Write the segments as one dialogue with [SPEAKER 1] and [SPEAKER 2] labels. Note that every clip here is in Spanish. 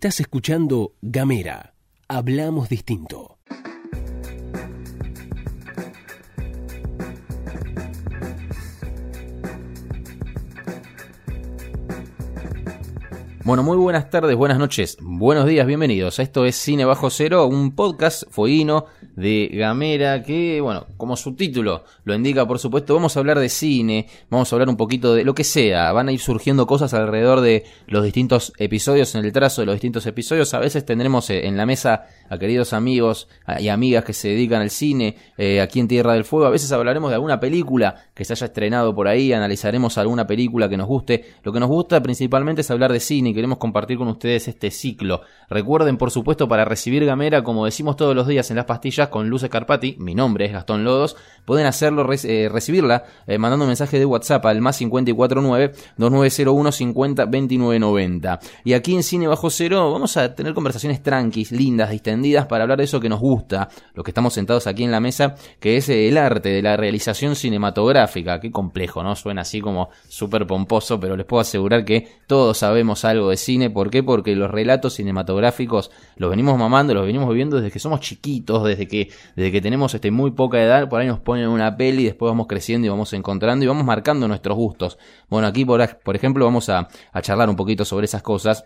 [SPEAKER 1] Estás escuchando Gamera. Hablamos distinto.
[SPEAKER 2] Bueno, muy buenas tardes, buenas noches, buenos días, bienvenidos. Esto es Cine Bajo Cero, un podcast fueguino de Gamera que, bueno, como su título lo indica, por supuesto, vamos a hablar de cine, vamos a hablar un poquito de lo que sea. Van a ir surgiendo cosas alrededor de los distintos episodios, en el trazo de los distintos episodios. A veces tendremos eh, en la mesa a queridos amigos y amigas que se dedican al cine eh, aquí en Tierra del Fuego. A veces hablaremos de alguna película que se haya estrenado por ahí, analizaremos alguna película que nos guste. Lo que nos gusta principalmente es hablar de cine y queremos compartir con ustedes este ciclo. Recuerden, por supuesto, para recibir Gamera, como decimos todos los días en las pastillas, con Luce Carpati, mi nombre es Gastón Lodos, pueden hacerlo, eh, recibirla eh, mandando un mensaje de WhatsApp al más 549-2901 50 Y aquí en Cine Bajo Cero vamos a tener conversaciones tranquis, lindas, distendidas, para hablar de eso que nos gusta, los que estamos sentados aquí en la mesa, que es el arte de la realización cinematográfica. Qué complejo, ¿no? Suena así como súper pomposo, pero les puedo asegurar que todos sabemos algo de cine. ¿Por qué? Porque los relatos cinematográficos los venimos mamando, los venimos viviendo desde que somos chiquitos, desde que, desde que tenemos este, muy poca edad, por ahí nos ponen una peli, y después vamos creciendo y vamos encontrando y vamos marcando nuestros gustos. Bueno, aquí por, por ejemplo vamos a, a charlar un poquito sobre esas cosas.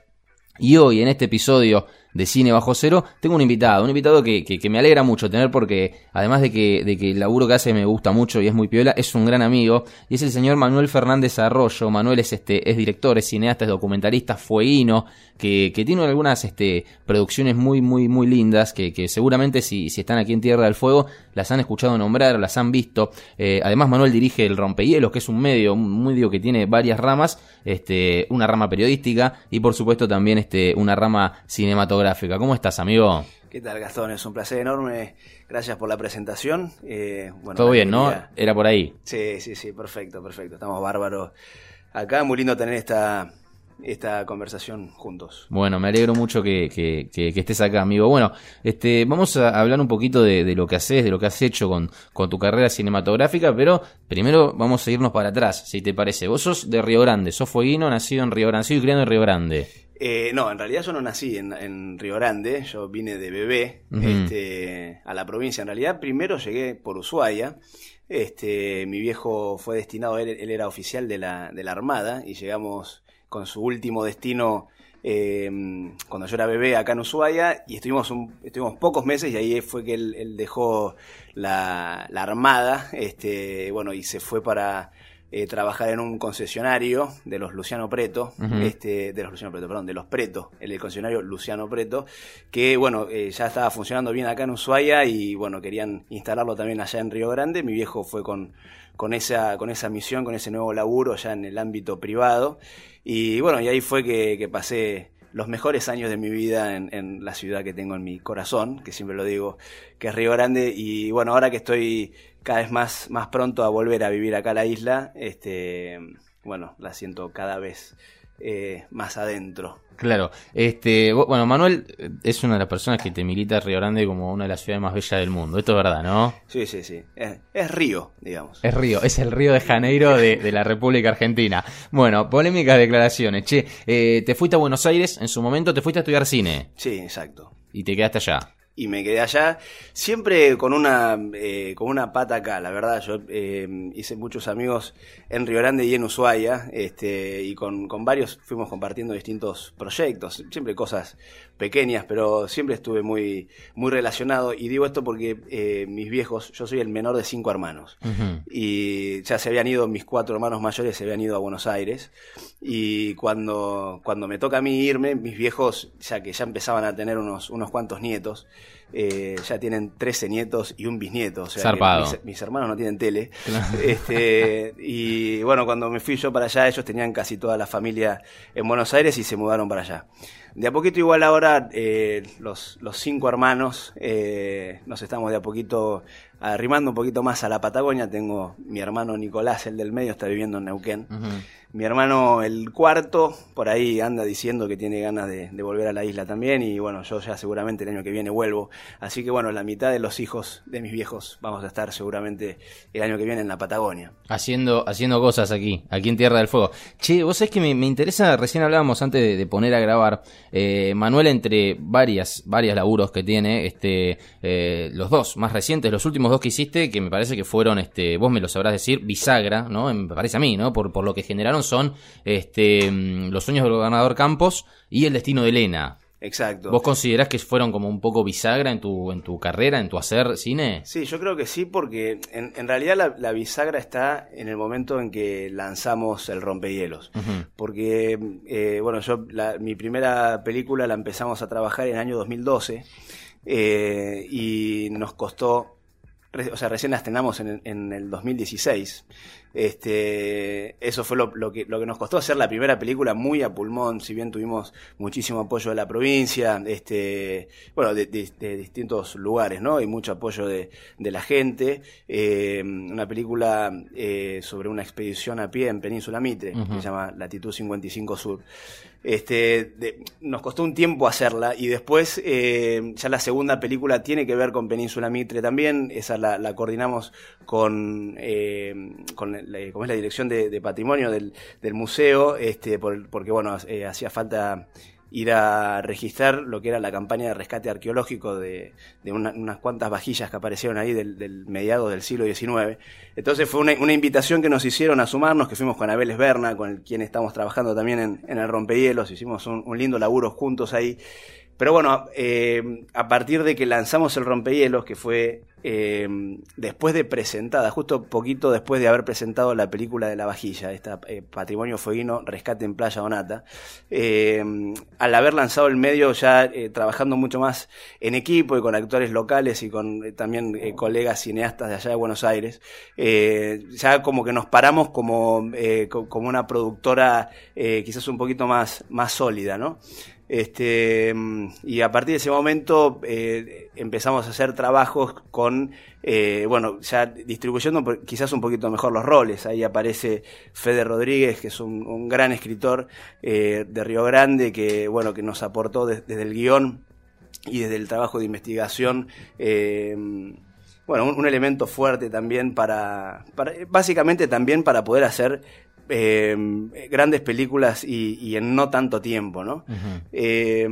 [SPEAKER 2] Y hoy, en este episodio de Cine Bajo Cero, tengo un invitado, un invitado que, que, me alegra mucho tener porque, además de que, de que el laburo que hace me gusta mucho y es muy piola, es un gran amigo, y es el señor Manuel Fernández Arroyo. Manuel es, este, es director, es cineasta, es documentalista, fueguino, que, que tiene algunas este, producciones muy, muy, muy lindas, que, que seguramente si, si están aquí en Tierra del Fuego, las han escuchado nombrar, las han visto. Eh, además, Manuel dirige el Rompehielos, que es un medio, un medio que tiene varias ramas, este, una rama periodística y por supuesto también este, una rama cinematográfica ¿Cómo estás, amigo?
[SPEAKER 3] ¿Qué tal, Gastón? Es un placer enorme. Gracias por la presentación.
[SPEAKER 2] Eh, bueno, Todo bien, ¿no? Era por ahí.
[SPEAKER 3] Sí, sí, sí, perfecto, perfecto. Estamos bárbaros acá. Muy lindo tener esta, esta conversación juntos.
[SPEAKER 2] Bueno, me alegro mucho que, que, que, estés acá, amigo. Bueno, este, vamos a hablar un poquito de, de, lo que haces, de lo que has hecho con, con tu carrera cinematográfica, pero primero vamos a irnos para atrás, si te parece. Vos sos de Río Grande, sos fueguino, nacido en Río Grande, nacido y criado en Río Grande.
[SPEAKER 3] Eh, no, en realidad yo no nací en, Río Grande, yo vine de bebé este, a la provincia. En realidad primero llegué por Ushuaia. Este, mi viejo fue destinado, él, él era oficial de la, de la Armada y llegamos con su último destino em, cuando yo era bebé acá en Ushuaia y estuvimos, estuvimos pocos meses y ahí fue que él, dejó la, la, Armada este, bueno, y se fue para eh, trabajar en un concesionario de los Luciano Preto, este, de los Luciano Preto, perdón, de los Preto, el concesionario Luciano Preto, que bueno, eh, ya estaba funcionando bien acá en Ushuaia y bueno, querían instalarlo también allá en Río Grande. Mi viejo fue con, con esa, con esa misión, con ese nuevo laburo ya en el ámbito privado. Y bueno, y ahí fue que, que pasé los mejores años de mi vida en, en, la ciudad que tengo en mi corazón, que siempre lo digo, que es Río Grande. Y bueno, ahora que estoy cada vez más, más pronto a volver a vivir acá a la isla, este, bueno, la siento cada vez eh, más adentro.
[SPEAKER 2] Claro, este, bueno, Manuel eh, es una de las personas que te milita Río Grande como una de las ciudades más bellas del mundo. Esto es verdad, ¿no?
[SPEAKER 3] Sí, sí, sí. Es, Río, digamos.
[SPEAKER 2] Es Río, es el Río de Janeiro de, la República Argentina. Bueno, polémicas declaraciones. Che, eh, te fuiste a Buenos Aires en su momento, te fuiste a estudiar cine.
[SPEAKER 3] Sí, exacto.
[SPEAKER 2] Y te quedaste allá
[SPEAKER 3] y me quedé allá, siempre con una, eh, con una pata acá, la verdad, yo eh, hice muchos amigos en Río Grande y en Ushuaia, este, y con, con varios fuimos compartiendo distintos proyectos, siempre cosas pequeñas, pero siempre estuve muy, muy relacionado, y digo esto porque eh, mis viejos, yo soy el menor de cinco hermanos, y ya se habían ido, mis cuatro hermanos mayores se habían ido a Buenos Aires, y cuando, cuando me toca a mí irme, mis viejos, ya que ya empezaban a tener unos, unos cuantos nietos, eh, ya tienen 13 nietos y un bisnieto. O sea, mis, hermanos no tienen tele. Este, y bueno, cuando me fui yo para allá, ellos tenían casi toda la familia en Buenos Aires y se mudaron para allá. De a poquito, igual ahora, eh, los, los cinco hermanos eh, nos estamos de a poquito arrimando un poquito más a la Patagonia. Tengo mi hermano Nicolás, el del medio, está viviendo en Neuquén. Mi hermano, el cuarto, por ahí anda diciendo que tiene ganas de, volver a la isla también. Y bueno, yo ya seguramente el año que viene vuelvo Así que bueno, la mitad de los hijos de mis viejos vamos a estar seguramente el año que viene en la Patagonia.
[SPEAKER 2] Haciendo, haciendo cosas aquí, aquí en Tierra del Fuego. Che, vos sabés que me, interesa, recién hablábamos antes de, poner a grabar, eh, Manuel entre varias, varias laburos que tiene, este, eh, los dos más recientes, los últimos dos que hiciste, que me parece que fueron, este, vos me lo sabrás decir, bisagra, ¿no? Me parece a mí, ¿no? Por, por lo que generaron son, este, mm, los sueños del gobernador Campos y el destino de Elena.
[SPEAKER 3] Exacto.
[SPEAKER 2] ¿Vos considerás que fueron como un poco bisagra en tu, en tu carrera, en tu hacer cine?
[SPEAKER 3] Sí, yo creo que sí, porque en, realidad la, bisagra está en el momento en que lanzamos el rompehielos. Porque, eh, bueno, yo mi primera película la empezamos a trabajar en el año 2012 eh, y nos costó o sea, recién la estrenamos en, en el 2016. Este, eso fue lo, que, lo que nos costó hacer la primera película muy a pulmón, si bien tuvimos muchísimo apoyo de la provincia, este, bueno, de, distintos lugares, ¿no? Y mucho apoyo de, la gente. Eh, una película eh, sobre una expedición a pie en Península Mitre, que se llama Latitud 55 Sur. Este, nos costó un tiempo hacerla y después eh, ya la segunda película tiene que ver con Península Mitre también, esa la, coordinamos con, con como es la dirección de, patrimonio del, museo, este, porque bueno, eh, hacía falta ir a registrar lo que era la campaña de rescate arqueológico de, unas cuantas vajillas que aparecieron ahí del, mediado del siglo XIX. Entonces fue una, invitación que nos hicieron a sumarnos, que fuimos con Abel Esberna, con quien estamos trabajando también en, el Rompehielos, hicimos un lindo laburo juntos ahí. Pero bueno, eh, a partir de que lanzamos el rompehielos, que fue eh, después de presentada, justo poquito después de haber presentado la película de la vajilla, esta eh, Patrimonio Fueguino, Rescate en Playa Donata, al haber lanzado el medio ya trabajando mucho más en equipo y con actores locales y con también colegas cineastas de allá de Buenos Aires, ya como que nos paramos como, como una productora quizás un poquito más, más sólida, ¿no? Este, y a partir de ese momento eh, empezamos a hacer trabajos con, eh, bueno, ya distribuyendo quizás un poquito mejor los roles. Ahí aparece Fede Rodríguez, que es un, gran escritor eh, de Río Grande, que, bueno, que nos aportó desde el guion y desde el trabajo de investigación. bueno, un, elemento fuerte también para, para, básicamente también para poder hacer eh, grandes películas y, en no tanto tiempo, ¿no? Eh,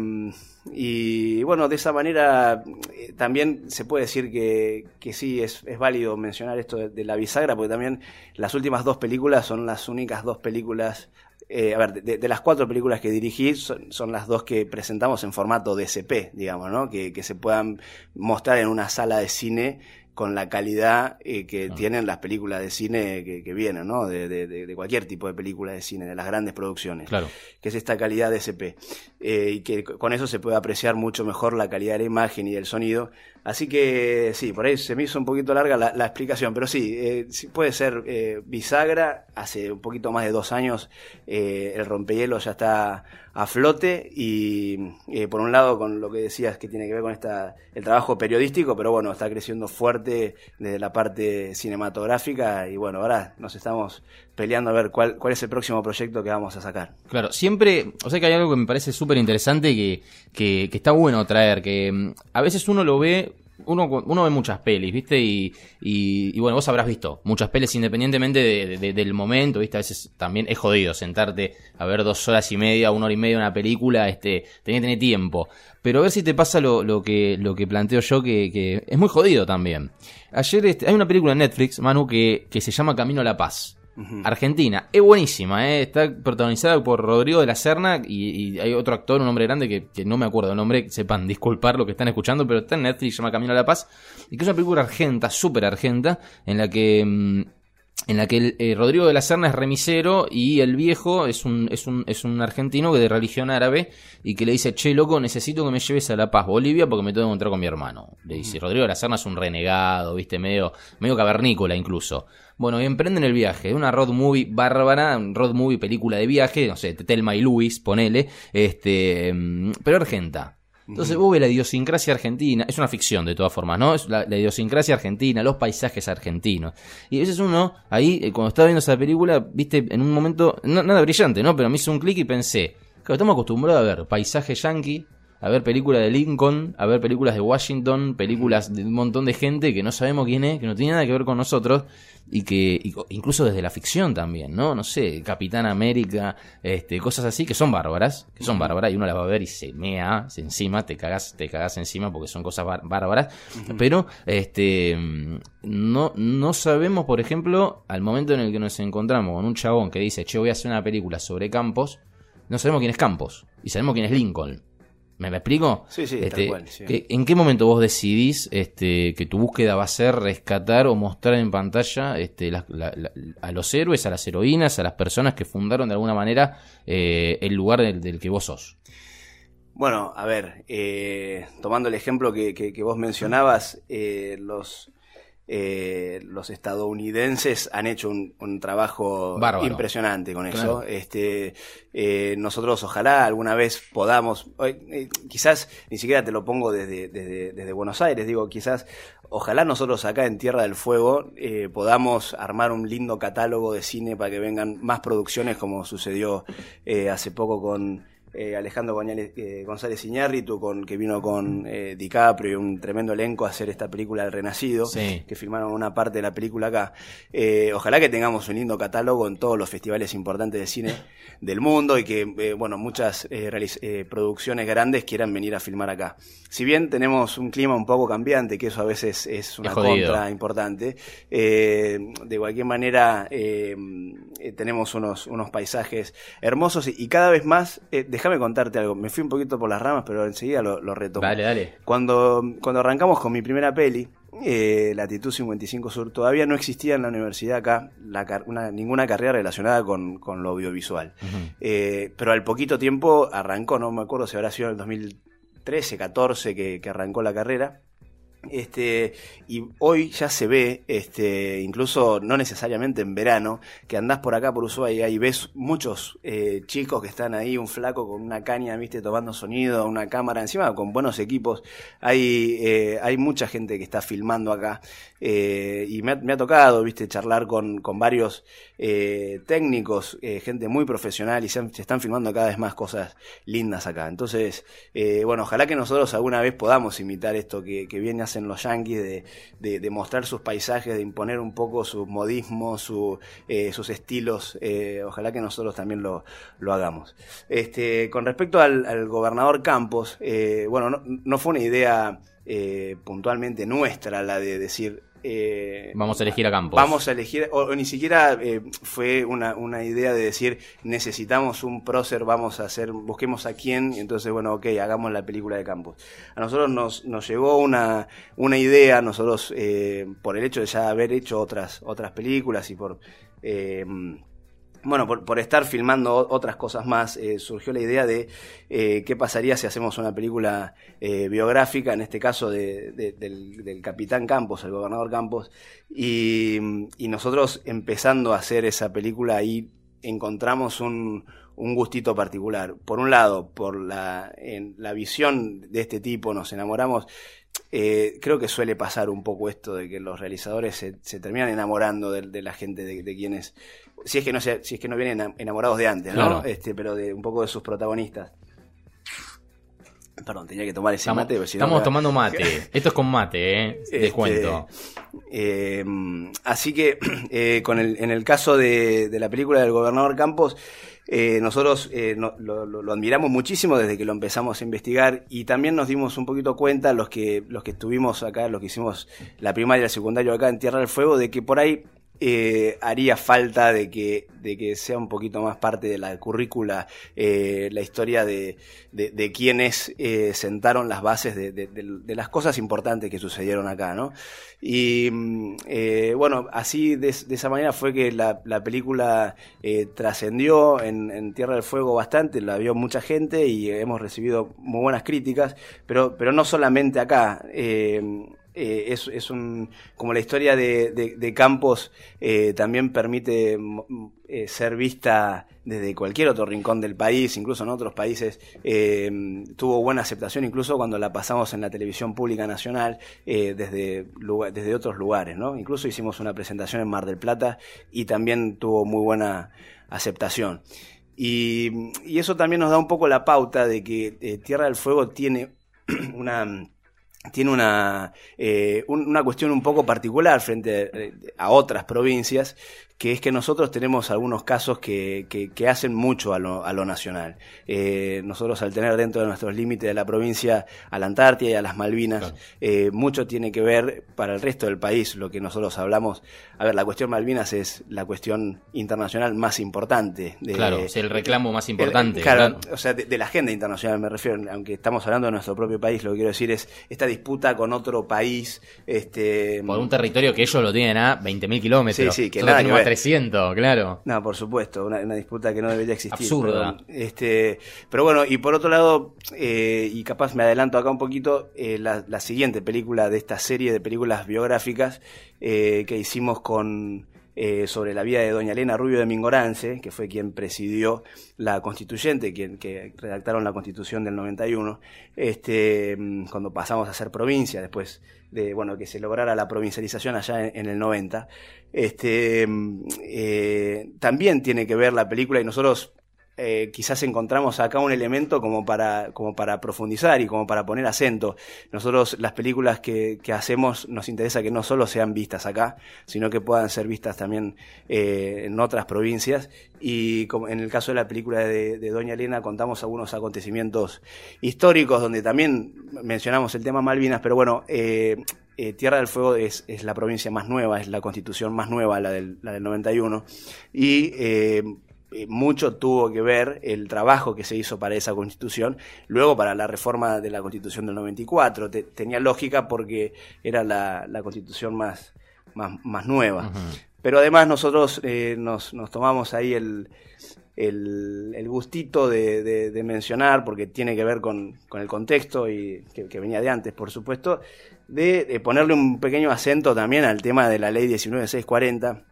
[SPEAKER 3] y bueno, de esa manera eh, también se puede decir que, que sí, es, es, válido mencionar esto de, la bisagra, porque también las últimas dos películas son las únicas dos películas, a ver, de, las cuatro películas que dirigí, son, las dos que presentamos en formato DSP, digamos, ¿no? Que, que se puedan mostrar en una sala de cine con la calidad eh, que tienen las películas de cine que, vienen, ¿no? De, de, cualquier tipo de película de cine, de las grandes producciones.
[SPEAKER 2] Claro.
[SPEAKER 3] Que es esta calidad de SP. Eh, y que con eso se puede apreciar mucho mejor la calidad de la imagen y del sonido. Así que sí, por ahí se me hizo un poquito larga la, explicación, pero sí, eh, puede ser bisagra. Hace un poquito más de dos años el rompehielo ya está a flote y por un lado con lo que decías que tiene que ver con esta el trabajo periodístico, pero bueno, está creciendo fuerte desde la parte cinematográfica y bueno, ahora nos estamos peleando a ver cuál, cuál es el próximo proyecto que vamos a sacar.
[SPEAKER 2] Claro, siempre, o sea que hay algo que me parece súper interesante que, que, que, está bueno traer, que mm, a veces uno lo ve uno, uno ve muchas pelis, ¿viste? Y, y, bueno, vos habrás visto muchas pelis independientemente de, del momento, ¿viste? A veces también es jodido sentarte a ver dos horas y media, una hora y media una película, este, tenés que tener tiempo. Pero a ver si te pasa lo, lo, que, lo que planteo yo, que, que es muy jodido también. Ayer este, hay una película en Netflix, Manu, que, que se llama Camino a la Paz. Argentina. Es buenísima, ¿eh? está protagonizada por Rodrigo de la Serna y, hay otro actor, un hombre grande que, no me acuerdo el nombre, sepan disculpar lo que están escuchando, pero está en Netflix, se llama Camino a la Paz, y que es una película argenta, súper argenta, en la que... Mm, en la que eh, Rodrigo de la Serna es remisero y el viejo es un, es un, es un argentino que de religión árabe y que le dice, che, loco, necesito que me lleves a La Paz, Bolivia, porque me tengo que encontrar con mi hermano. Le dice, Rodrigo de la Serna es un renegado, viste, medio, medio cavernícola incluso. Bueno, y emprenden el viaje, una road movie bárbara, road movie película de viaje, no sé, Telma y Luis, ponele, este, mm, pero argenta. Entonces vos ves la idiosincrasia argentina, es una ficción de todas formas, ¿no? Es la, idiosincrasia argentina, los paisajes argentinos. Y a veces uno, ahí, eh, cuando estaba viendo esa película, viste, en un momento, nada brillante, ¿no? Pero me hizo un clic y pensé, claro, estamos acostumbrados a ver paisaje yanqui, a ver películas de Lincoln, a ver películas de Washington, películas de un montón de gente que no sabemos quién es, que no tiene nada que ver con nosotros y que incluso desde la ficción también, ¿no? No sé, Capitán América, este, cosas así que son bárbaras, que son bárbaras y uno las va a ver y se mea se encima, te cagas, te cagas encima porque son cosas bárbaras, pero este no no sabemos, por ejemplo, al momento en el que nos encontramos con un chabón que dice, "Che, voy a hacer una película sobre Campos", no sabemos quién es Campos y sabemos quién es Lincoln. ¿Me, explico?
[SPEAKER 3] Sí, sí,
[SPEAKER 2] este,
[SPEAKER 3] cual,
[SPEAKER 2] ¿En qué momento vos decidís este, que tu búsqueda va a ser rescatar o mostrar en pantalla este, a los héroes, a las heroínas, a las personas que fundaron de alguna manera eh, el lugar del, que vos sos?
[SPEAKER 3] Bueno, a ver, eh, tomando el ejemplo que, que vos mencionabas, eh, los eh, los estadounidenses han hecho un, trabajo impresionante con eso. Este, eh, nosotros ojalá alguna vez podamos, eh, quizás ni siquiera te lo pongo desde, desde, Buenos Aires, digo, quizás ojalá nosotros acá en Tierra del Fuego podamos armar un lindo catálogo de cine para que vengan más producciones como sucedió hace poco con eh, Alejandro eh, González Iñárritu, con, que vino con eh, DiCaprio y un tremendo elenco a hacer esta película El Renacido, que filmaron una parte de la película acá. ojalá que tengamos un lindo catálogo en todos los festivales importantes de cine del mundo y que, bueno, muchas producciones grandes quieran venir a filmar acá. Si bien tenemos un clima un poco cambiante, que eso a veces es una contra importante, de cualquier manera tenemos unos, unos paisajes hermosos y, cada vez más déjame contarte algo. Me fui un poquito por las ramas, pero enseguida lo, retomo.
[SPEAKER 2] Dale, dale.
[SPEAKER 3] Cuando, cuando arrancamos con mi primera peli, eh, Latitud 55 Sur, todavía no existía en la universidad acá ninguna carrera relacionada con, lo audiovisual. Eh, pero al poquito tiempo arrancó, no me acuerdo si habrá sido en el 2013, 14 que, que arrancó la carrera. Este, y hoy ya se ve, este, incluso no necesariamente en verano, que andás por acá por Ushuaia y ves muchos eh, chicos que están ahí, un flaco con una caña, viste, tomando sonido, una cámara, encima con buenos equipos. Hay, eh, hay mucha gente que está filmando acá. Eh, y me ha, tocado, viste, charlar con, con varios técnicos, gente muy profesional y se, están filmando cada vez más cosas lindas acá. Entonces, bueno, ojalá que nosotros alguna vez podamos imitar esto que viene a en los yanquis de, mostrar sus paisajes, de imponer un poco sus modismos, eh, sus estilos. Eh, ojalá que nosotros también lo, hagamos. Este, con respecto al, gobernador Campos, eh, bueno, no, fue una idea puntualmente nuestra la de decir
[SPEAKER 2] eh, vamos a elegir a Campos.
[SPEAKER 3] Vamos a elegir, o, ni siquiera eh, fue una, una, idea de decir necesitamos un prócer, vamos a hacer, busquemos a quién, y entonces, bueno, ok, hagamos la película de Campos. A nosotros nos, nos llegó una, una idea, nosotros, eh, por el hecho de ya haber hecho otras, otras películas y por bueno, por, estar filmando otras cosas más, eh, surgió la idea de eh, qué pasaría si hacemos una película eh, biográfica, en este caso del, capitán Campos, el gobernador Campos, y, nosotros empezando a hacer esa película ahí encontramos un, gustito particular. Por un lado, por la, en la visión de este tipo, nos enamoramos. Creo que suele pasar un poco esto de que los realizadores se, terminan enamorando de, la gente de, de, quienes si es que no si es que no vienen enamorados de antes, ¿no? Este, pero de un poco de sus protagonistas. Perdón, tenía que tomar ese
[SPEAKER 2] mate.
[SPEAKER 3] estamos
[SPEAKER 2] tomando mate. Esto es con mate, ¿eh? Este, cuento.
[SPEAKER 3] Eh, así que, eh, con el, en el caso de, la película del gobernador Campos, eh, nosotros lo, lo, admiramos muchísimo desde que lo empezamos a investigar y también nos dimos un poquito cuenta, los que, los que estuvimos acá, los que hicimos la primaria y el secundario acá en Tierra del Fuego, de que por ahí eh, haría falta de que, de que sea un poquito más parte de la currícula eh, la historia de, de, quienes eh, sentaron las bases de, las cosas importantes que sucedieron acá, ¿no? Y mm, bueno, así de, esa manera fue que la, la película trascendió en, en, Tierra del Fuego bastante, la vio mucha gente y hemos recibido muy buenas críticas, pero, pero no solamente acá. Eh, es, un, como la historia de, Campos eh, también permite mm, eh, ser vista desde cualquier otro rincón del país, incluso en otros países, tuvo buena aceptación, incluso cuando la pasamos en la televisión pública nacional, desde, desde otros lugares, ¿no? Incluso hicimos una presentación en Mar del Plata y también tuvo muy buena aceptación. y, eso también nos da un poco la pauta de que Tierra del Fuego tiene una tiene una, eh, una cuestión un poco particular frente a otras provincias, que es que nosotros tenemos algunos casos que, que, hacen mucho a lo, a lo nacional. Eh, nosotros al tener dentro de nuestros límites de la provincia a la Antártida y a las Malvinas, eh, mucho tiene que ver para el resto del país, lo que nosotros hablamos. A ver, la cuestión Malvinas es la cuestión internacional más importante.
[SPEAKER 2] De, claro, es el reclamo más importante.
[SPEAKER 3] claro, o sea, de, la agenda internacional me refiero, aunque estamos hablando de nuestro propio país, lo que quiero decir es esta disputa con otro país. Este,
[SPEAKER 2] Por un territorio que ellos lo tienen a 20.000 kilómetros.
[SPEAKER 3] Sí, sí, que nada que
[SPEAKER 2] siento, claro.
[SPEAKER 3] No, por supuesto, una, disputa que no debería existir.
[SPEAKER 2] Absurda.
[SPEAKER 3] Pero, este, pero bueno, y por otro lado, eh, y capaz me adelanto acá un poquito, eh, la, siguiente película de esta serie de películas biográficas eh, que hicimos con sobre la vida de doña Elena Rubio de Mingorance, que fue quien presidió la constituyente, quien que redactaron la constitución del 91, este, mm, cuando pasamos a ser provincia, después de bueno que se lograra la provincialización allá en, el 90. Este, eh, también tiene que ver la película y nosotros eh, quizás encontramos acá un elemento como para, como para profundizar y como para poner acento. Nosotros las películas que, que hacemos nos interesa que no solo sean vistas acá, sino que puedan ser vistas también eh, en otras provincias. Y como en el caso de la película de, Doña Elena contamos algunos acontecimientos históricos donde también mencionamos el tema Malvinas, pero bueno, eh, Tierra del Fuego es, es, la provincia más nueva, es la constitución más nueva, la del, la del 91. Y mucho tuvo que ver el trabajo que se hizo para esa constitución, luego para la reforma de la constitución del 94. tenía lógica porque era la, constitución más, más, nueva. Pero además nosotros eh, nos, tomamos ahí el, el, gustito de, mencionar, porque tiene que ver con, el contexto y que, venía de antes, por supuesto, de, ponerle un pequeño acento también al tema de la ley 19640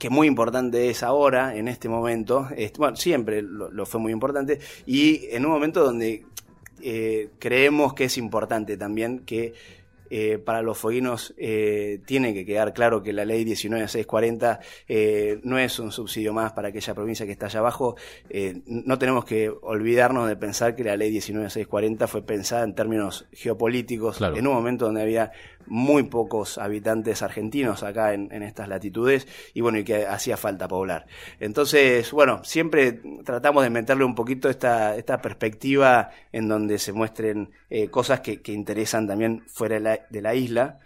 [SPEAKER 3] que muy importante es ahora, en este momento, bueno, siempre lo, fue muy importante, y en un momento donde eh, creemos que es importante también que eh, para los fueguinos eh, tiene que quedar claro que la ley 19640 eh, no es un subsidio más para aquella provincia que está allá abajo. Eh, no tenemos que olvidarnos de pensar que la ley 19640 fue pensada en términos geopolíticos en un momento donde había muy pocos habitantes argentinos acá en, estas latitudes y bueno, y que hacía falta poblar. Entonces, bueno, siempre tratamos de meterle un poquito esta, esta perspectiva en donde se muestren eh, cosas que, que, interesan también fuera de la, de la isla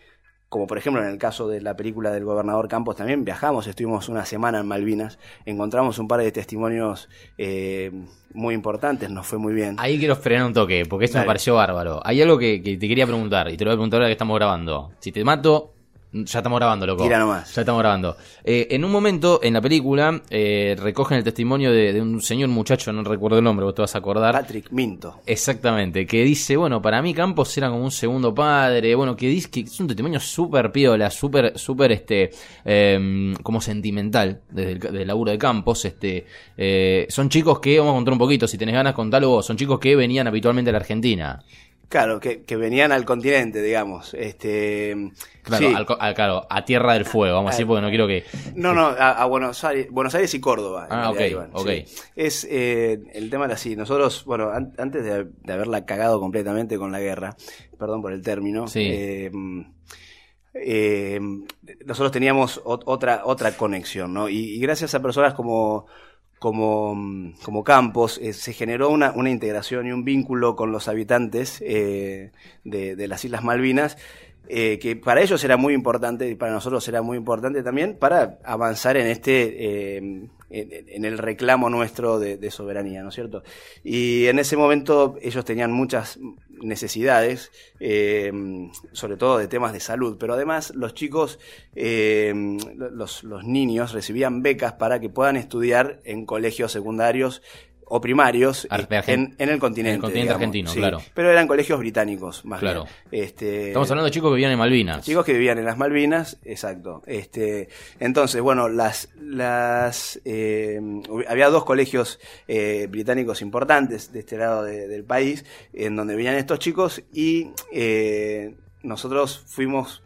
[SPEAKER 3] como por ejemplo en el caso de la película del gobernador Campos también viajamos, estuvimos una semana en Malvinas, encontramos un par de testimonios eh, muy importantes, nos fue muy bien.
[SPEAKER 2] Ahí quiero frenar un toque, porque esto me pareció bárbaro. Hay algo que, que, te quería preguntar, y te lo voy a preguntar ahora que estamos grabando. Si te mato, ya estamos grabando, loco.
[SPEAKER 3] Tira nomás.
[SPEAKER 2] Ya estamos grabando. Eh, en un momento, en la película, eh, recogen el testimonio de, un señor muchacho, no recuerdo el nombre, vos te vas a acordar.
[SPEAKER 3] Patrick Minto.
[SPEAKER 2] Exactamente, que dice, bueno, para mí Campos era como un segundo padre, bueno, que dice que es un testimonio súper piola, súper, súper, este, em, como sentimental, desde el laburo de Campos, este, eh, son chicos que, vamos a contar un poquito, si tenés ganas, contalo vos, son chicos que venían habitualmente a la Argentina.
[SPEAKER 3] Claro, que, que, venían al continente, digamos. Este,
[SPEAKER 2] claro, claro, a Tierra del Fuego, vamos a decir, porque no quiero que...
[SPEAKER 3] No, no, a, Buenos, Aires, Buenos Aires y Córdoba.
[SPEAKER 2] Ah, ok, ok.
[SPEAKER 3] Es, eh, el tema era así, nosotros, bueno, antes de, haberla cagado completamente con la guerra, perdón por el término, eh, eh, nosotros teníamos otra, otra conexión, ¿no? y gracias a personas como como, como campos, eh, se generó una, una, integración y un vínculo con los habitantes eh, de, de, las Islas Malvinas, eh, que para ellos era muy importante y para nosotros era muy importante también para avanzar en este en, el reclamo nuestro de, soberanía, ¿no es cierto? Y en ese momento ellos tenían muchas necesidades, eh, sobre todo de temas de salud, pero además los chicos, eh, los niños recibían becas para que puedan estudiar en colegios secundarios o primarios en, el continente.
[SPEAKER 2] En el continente argentino, claro.
[SPEAKER 3] Pero eran colegios británicos, más
[SPEAKER 2] claro.
[SPEAKER 3] bien. Este,
[SPEAKER 2] Estamos hablando de chicos que vivían en Malvinas.
[SPEAKER 3] Chicos que vivían en las Malvinas, exacto. Este, entonces, bueno, las, las, eh, había dos colegios eh, británicos importantes de este lado del país, en donde vivían estos chicos y eh, nosotros fuimos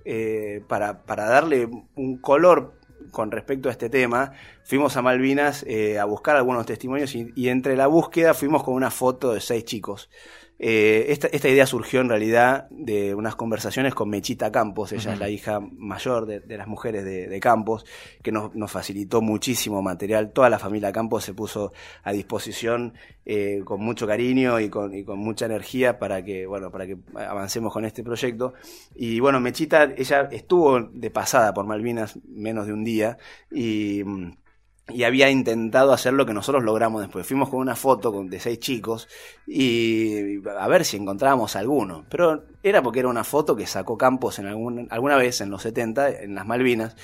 [SPEAKER 3] para, para darle un color con respecto a este tema, fuimos a Malvinas eh, a buscar algunos testimonios y, y entre la búsqueda fuimos con una foto de seis chicos. Eh, esta, esta, idea surgió en realidad de unas conversaciones con Mechita Campos, ella uh -huh. es la hija mayor de, de las mujeres de, de Campos, que nos, nos, facilitó muchísimo material. Toda la familia Campos se puso a disposición eh, con mucho cariño y con, y con, mucha energía para que, bueno, para que avancemos con este proyecto. Y bueno, Mechita, ella estuvo de pasada por Malvinas menos de un día y y había intentado hacer lo que nosotros logramos después. Fuimos con una foto de seis chicos y a ver si encontrábamos alguno. Pero era porque era una foto que sacó Campos en algún, alguna vez en los 70, en las Malvinas.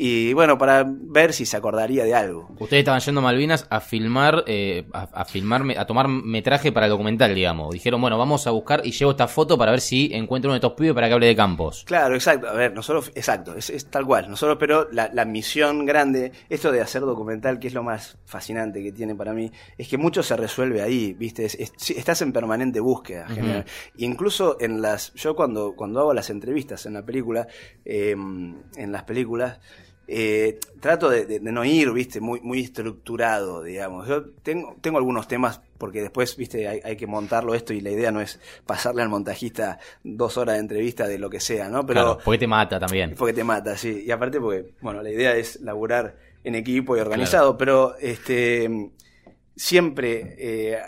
[SPEAKER 3] Y bueno, para ver si se acordaría de algo.
[SPEAKER 2] Ustedes estaban yendo a Malvinas a filmar, eh, a, a, filmar, a tomar metraje para el documental, digamos. Dijeron, bueno, vamos a buscar y llevo esta foto para ver si encuentro uno de estos pibes para que hable de Campos.
[SPEAKER 3] Claro, exacto. A ver, nosotros, exacto, es, es tal cual. Nosotros, pero la, la, misión grande, esto de hacer documental, que es lo más fascinante que tiene para mí, es que mucho se resuelve ahí, ¿viste? Es, es, estás en permanente búsqueda. Uh -huh. Incluso en las, yo cuando, cuando hago las entrevistas en la película, eh, en las películas, eh, trato de, de, de, no ir, viste, muy, muy estructurado, digamos. Yo tengo, tengo algunos temas, porque después, viste, hay, hay, que montarlo esto y la idea no es pasarle al montajista dos horas de entrevista de lo que sea, ¿no?
[SPEAKER 2] Pero. Claro, porque te mata también.
[SPEAKER 3] Porque te mata, sí. Y aparte porque, bueno, la idea es laburar en equipo y organizado, claro. pero este siempre eh,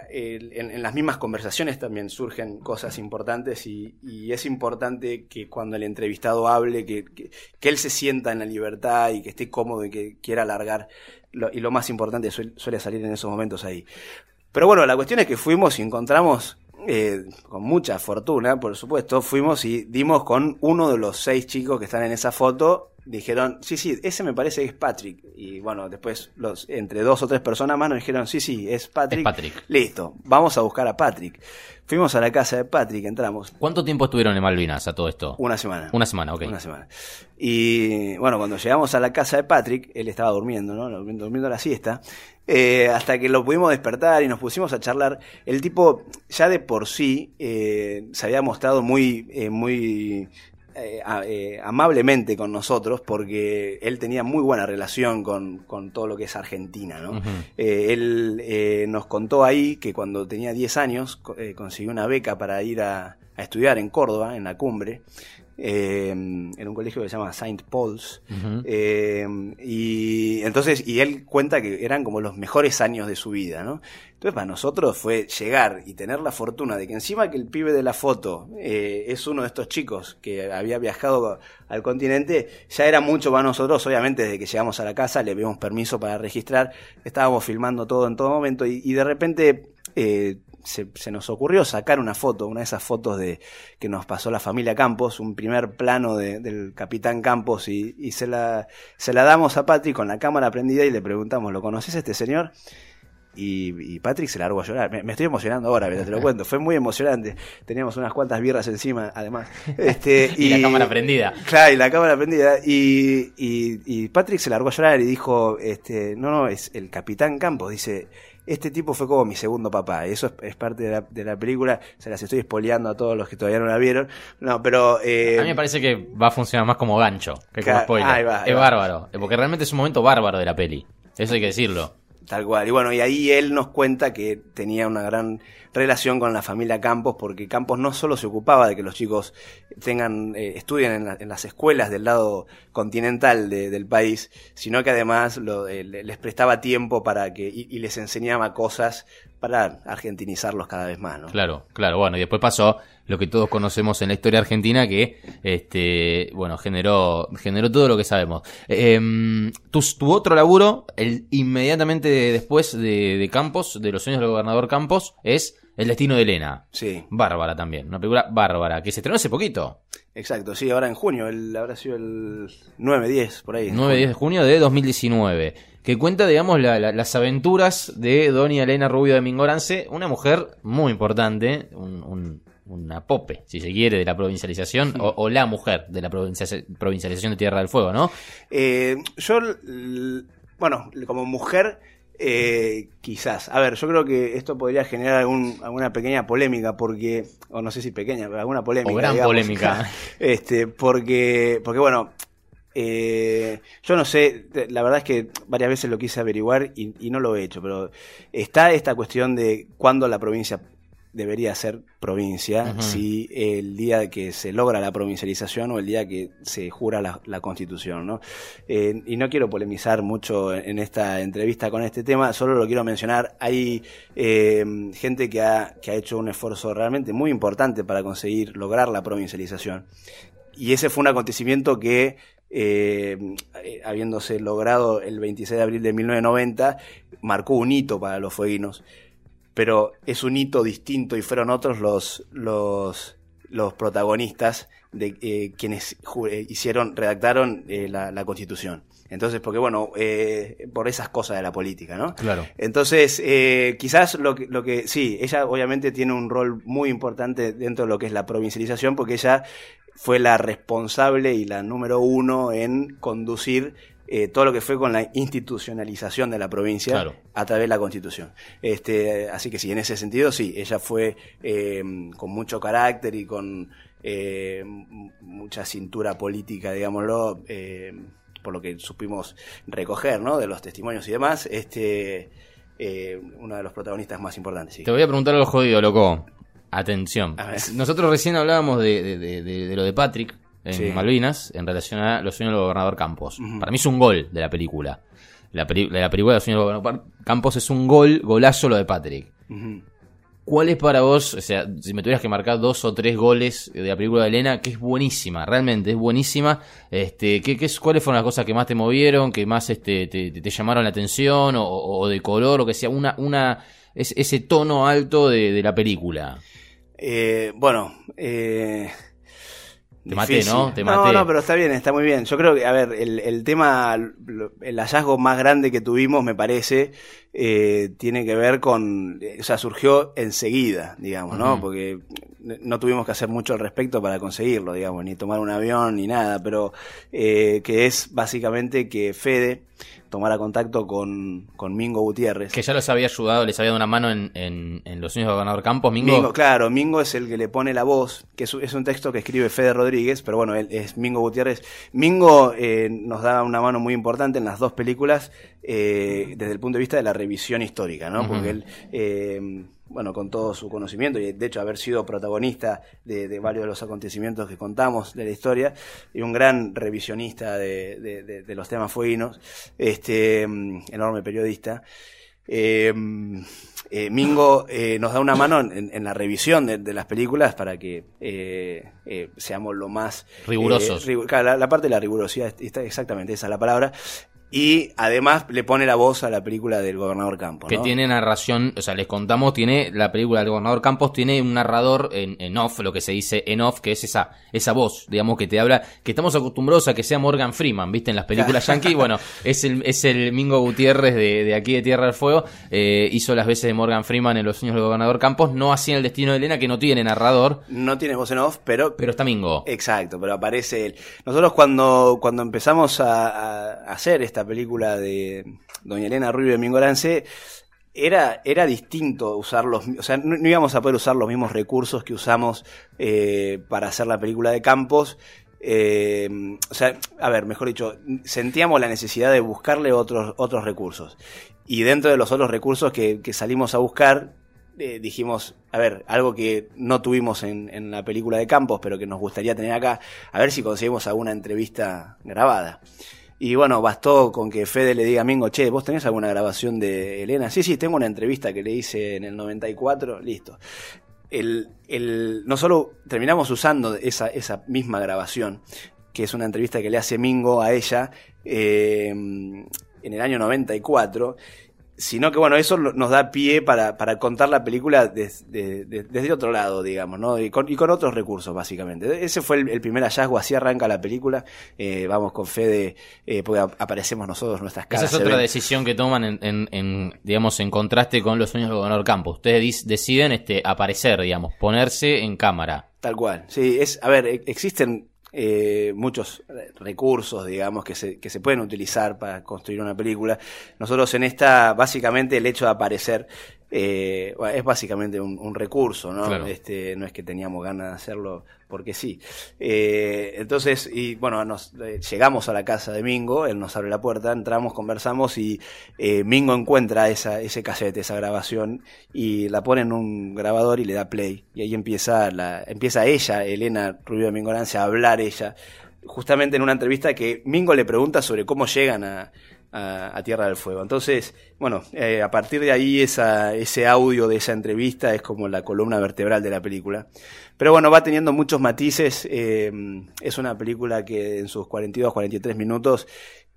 [SPEAKER 3] en, las mismas conversaciones también surgen cosas importantes y, es importante que cuando el entrevistado hable, que, que, que, él se sienta en la libertad y que esté cómodo y que quiera alargar. Lo, y lo más importante suele, suele, salir en esos momentos ahí. Pero bueno, la cuestión es que fuimos y encontramos, eh, con mucha fortuna, por supuesto, fuimos y dimos con uno de los seis chicos que están en esa foto dijeron, sí, sí, ese me parece que es Patrick. Y bueno, después los entre dos o tres personas más nos dijeron, sí, sí, es Patrick.
[SPEAKER 2] Es Patrick.
[SPEAKER 3] Listo, vamos a buscar a Patrick. Fuimos a la casa de Patrick, entramos.
[SPEAKER 2] ¿Cuánto tiempo estuvieron en Malvinas a todo esto?
[SPEAKER 3] Una semana.
[SPEAKER 2] Una semana, ok.
[SPEAKER 3] Una semana. Y bueno, cuando llegamos a la casa de Patrick, él estaba durmiendo, ¿no? Durmiendo la siesta. Eh, hasta que lo pudimos despertar y nos pusimos a charlar. El tipo ya de por sí eh, se había mostrado muy, eh, muy eh, eh, amablemente con nosotros porque él tenía muy buena relación con, con todo lo que es Argentina. ¿no? Uh -huh. eh, él nos contó ahí que cuando tenía 10 años consiguió una beca para ir a, a, estudiar en Córdoba, en la cumbre. En un colegio que se llama Saint Paul's. Uh -huh. y entonces y él cuenta que eran como los mejores años de su vida no entonces para nosotros fue llegar y tener la fortuna de que encima que el pibe de la foto eh, es uno de estos chicos que había viajado al continente, ya era mucho para nosotros, obviamente desde que llegamos a la casa le pedimos permiso para registrar, estábamos filmando todo en todo momento y, y de repente eh, se, se, nos ocurrió sacar una foto, una de esas fotos de que nos pasó la familia Campos, un primer plano de, del capitán Campos y, y se, la, se la damos a Patrick con la cámara prendida y le preguntamos, ¿lo conoces a este señor? Y, y, Patrick se largó a llorar. Me, me estoy emocionando ahora, te lo cuento. Fue muy emocionante. Teníamos unas cuantas birras encima, además.
[SPEAKER 2] Este, y, y, la cámara prendida.
[SPEAKER 3] Claro, y la cámara prendida. Y, y, Patrick se largó a llorar y dijo, este, no, no, es el Capitán Campos. Dice, este tipo fue como mi segundo papá. Eso es, es parte de la, de la, película. Se las estoy espoleando a todos los que todavía no la vieron. No, pero. Eh...
[SPEAKER 2] A mí me parece que va a funcionar más como gancho que como spoiler. Ahí va, ahí es va. bárbaro. Porque realmente es un momento bárbaro de la peli. Eso hay que decirlo.
[SPEAKER 3] Tal cual. Y bueno, y ahí él nos cuenta que tenía una gran relación con la familia Campos, porque Campos no solo se ocupaba de que los chicos tengan, eh, estudien en, la, en, las escuelas del lado continental de, del país, sino que además lo, eh, les prestaba tiempo para que, y, y, les enseñaba cosas para argentinizarlos cada vez más, ¿no?
[SPEAKER 2] Claro, claro. Bueno, y después pasó lo que todos conocemos en la historia argentina que, este, bueno, generó, generó todo lo que sabemos. Eh, tu, tu, otro laburo, el inmediatamente después de, de Campos, de los sueños del gobernador Campos, es el destino de Elena.
[SPEAKER 3] Sí.
[SPEAKER 2] Bárbara también. Una película bárbara, que se estrenó hace poquito.
[SPEAKER 3] Exacto, sí, ahora en junio. El, habrá sido el 9-10, por ahí.
[SPEAKER 2] 9-10 de junio de 2019. Que cuenta, digamos, la, la, las aventuras de Doña Elena Rubio de Mingorance, una mujer muy importante, un, un, una pope, si se quiere, de la provincialización, o, o, la mujer de la provincialización de Tierra del Fuego, ¿no?
[SPEAKER 3] Eh, yo, bueno, como mujer eh, quizás. A ver, yo creo que esto podría generar algún, alguna pequeña polémica, porque, o no sé si pequeña, pero alguna polémica.
[SPEAKER 2] O gran
[SPEAKER 3] digamos,
[SPEAKER 2] polémica.
[SPEAKER 3] Este, porque, porque bueno, Eh, yo no sé, la verdad es que varias veces lo quise averiguar y, y, no lo he hecho, pero está esta cuestión de cuándo la provincia debería ser provincia, si el día que se logra la provincialización o el día que se jura la, constitución. ¿no? Eh, y no quiero polemizar mucho en, esta entrevista con este tema, solo lo quiero mencionar. Hay eh, gente que ha, que ha hecho un esfuerzo realmente muy importante para conseguir lograr la provincialización. Y ese fue un acontecimiento que eh, habiéndose logrado el 26 de abril de 1990, marcó un hito para los fueguinos, pero es un hito distinto y fueron otros los, los, los protagonistas de eh, quienes eh, hicieron, redactaron la, la, constitución. Entonces, porque bueno, por esas cosas de la política, ¿no?
[SPEAKER 2] Claro.
[SPEAKER 3] Entonces, quizás lo que, lo que, sí, ella obviamente tiene un rol muy importante dentro de lo que es la provincialización, porque ella fue la responsable y la número uno en conducir eh, todo lo que fue con la institucionalización de la provincia a través de la constitución. Este, así que sí, en ese sentido sí, ella fue eh, con mucho carácter y con eh, mucha cintura política, digámoslo, por lo que supimos recoger, ¿no? De los testimonios y demás, este, uno de los protagonistas más importantes.
[SPEAKER 2] Te voy a preguntar algo jodido, loco. Atención. Nosotros recién hablábamos de, lo de Patrick en Malvinas en relación a los sueños del gobernador Campos. Para mí es un gol de la película. La, película de los sueños del gobernador Campos es un gol, golazo lo de Patrick. ¿Cuál es para vos, o sea, si me tuvieras que marcar dos o tres goles de la película de Elena, que es buenísima, realmente es buenísima, este, ¿qué, qué, ¿cuáles fueron las cosas que más te movieron, que más este, te, llamaron la atención, o, de color, o que sea una, una, ese tono alto de la película?
[SPEAKER 3] Eh, bueno, eh,
[SPEAKER 2] te maté, ¿no? Te
[SPEAKER 3] maté. No, no, pero está bien, está muy bien. Yo creo que, a ver, el, el tema, el hallazgo más grande que tuvimos, me parece, eh, tiene que ver con, o sea, surgió enseguida, digamos, ¿no? Porque no tuvimos que hacer mucho al respecto para conseguirlo, digamos, ni tomar un avión ni nada, pero eh, que es básicamente que Fede, tomara contacto con, con Mingo Gutiérrez.
[SPEAKER 2] Que ya los había ayudado, les había dado una mano en, en, Los Niños de Gobernador Campos. Mingo.
[SPEAKER 3] claro, Mingo es el que le pone la voz, que es, es, un texto que escribe Fede Rodríguez, pero bueno, él es Mingo Gutiérrez. Mingo eh, nos da una mano muy importante en las dos películas eh, desde el punto de vista de la revisión histórica, ¿no? Porque él. Eh, bueno, con todo su conocimiento y de hecho haber sido protagonista de, varios de los acontecimientos que contamos de la historia y un gran revisionista de, los temas fueguinos, este mm, enorme periodista. Eh, eh, Mingo eh, nos da una mano en, la revisión de, las películas para que seamos lo más
[SPEAKER 2] rigurosos.
[SPEAKER 3] la, parte de la rigurosidad, está exactamente esa es la palabra. Y además le pone la voz a la película del gobernador Campos.
[SPEAKER 2] Que tiene narración, o sea, les contamos, tiene la película del gobernador Campos, tiene un narrador en, en, off, lo que se dice en off, que es esa, esa voz, digamos, que te habla, que estamos acostumbrados a que sea Morgan Freeman, ¿viste? En las películas yankee, bueno, es el, es el Mingo Gutiérrez de, de aquí de Tierra del Fuego, eh, hizo las veces de Morgan Freeman en Los sueños del gobernador Campos, no así en El destino de Elena, que no tiene narrador.
[SPEAKER 3] No tiene voz en off, pero...
[SPEAKER 2] Pero está Mingo.
[SPEAKER 3] Exacto, pero aparece él. Nosotros cuando, cuando empezamos a hacer esta película de Doña Elena Rubio de Mingorance, era, era distinto usar los, o sea, no, íbamos a poder usar los mismos recursos que usamos eh, para hacer la película de Campos. Eh, o sea, a ver, mejor dicho, sentíamos la necesidad de buscarle otros, otros recursos. Y dentro de los otros recursos que, salimos a buscar, eh, dijimos, a ver, algo que no tuvimos en, la película de Campos, pero que nos gustaría tener acá, a ver si conseguimos alguna entrevista grabada. Y bueno, bastó con que Fede le diga a Mingo, che, ¿vos tenés alguna grabación de Elena? Sí, sí, tengo una entrevista que le hice en el 94, listo. El, el, no solo terminamos usando esa, esa misma grabación, que es una entrevista que le hace Mingo a ella eh, en el año 94, sino que bueno, eso nos da pie para, para contar la película desde otro lado, digamos, ¿no? Y con, y con otros recursos, básicamente. Ese fue el, primer hallazgo, así arranca la película. Eh, vamos con fe de, eh, porque aparecemos nosotros, nuestras caras.
[SPEAKER 2] Esa es otra decisión que toman en, en, digamos, en contraste con los sueños de Gobernador Campos. Ustedes deciden este, aparecer, digamos, ponerse en cámara.
[SPEAKER 3] Tal cual, sí, es, a ver, e, existen eh, muchos recursos, digamos, que se, que se pueden utilizar para construir una película. Nosotros en esta, básicamente el hecho de aparecer eh, es básicamente un, un recurso, ¿no?
[SPEAKER 2] Claro.
[SPEAKER 3] Este, no es que teníamos ganas de hacerlo porque sí. Eh, entonces, y bueno, nos eh, llegamos a la casa de Mingo, él nos abre la puerta, entramos, conversamos y eh, Mingo encuentra esa, ese cassette, esa grabación, y la pone en un grabador y le da play. Y ahí empieza la, empieza ella, Elena Rubio de Mingorancia, a hablar ella, justamente en una entrevista que Mingo le pregunta sobre cómo llegan a, a, Tierra del Fuego. Entonces, bueno, eh, a partir de ahí esa, ese audio de esa entrevista es como la columna vertebral de la película. Pero bueno, va teniendo muchos matices. eh, es una película que en sus 42, 43 minutos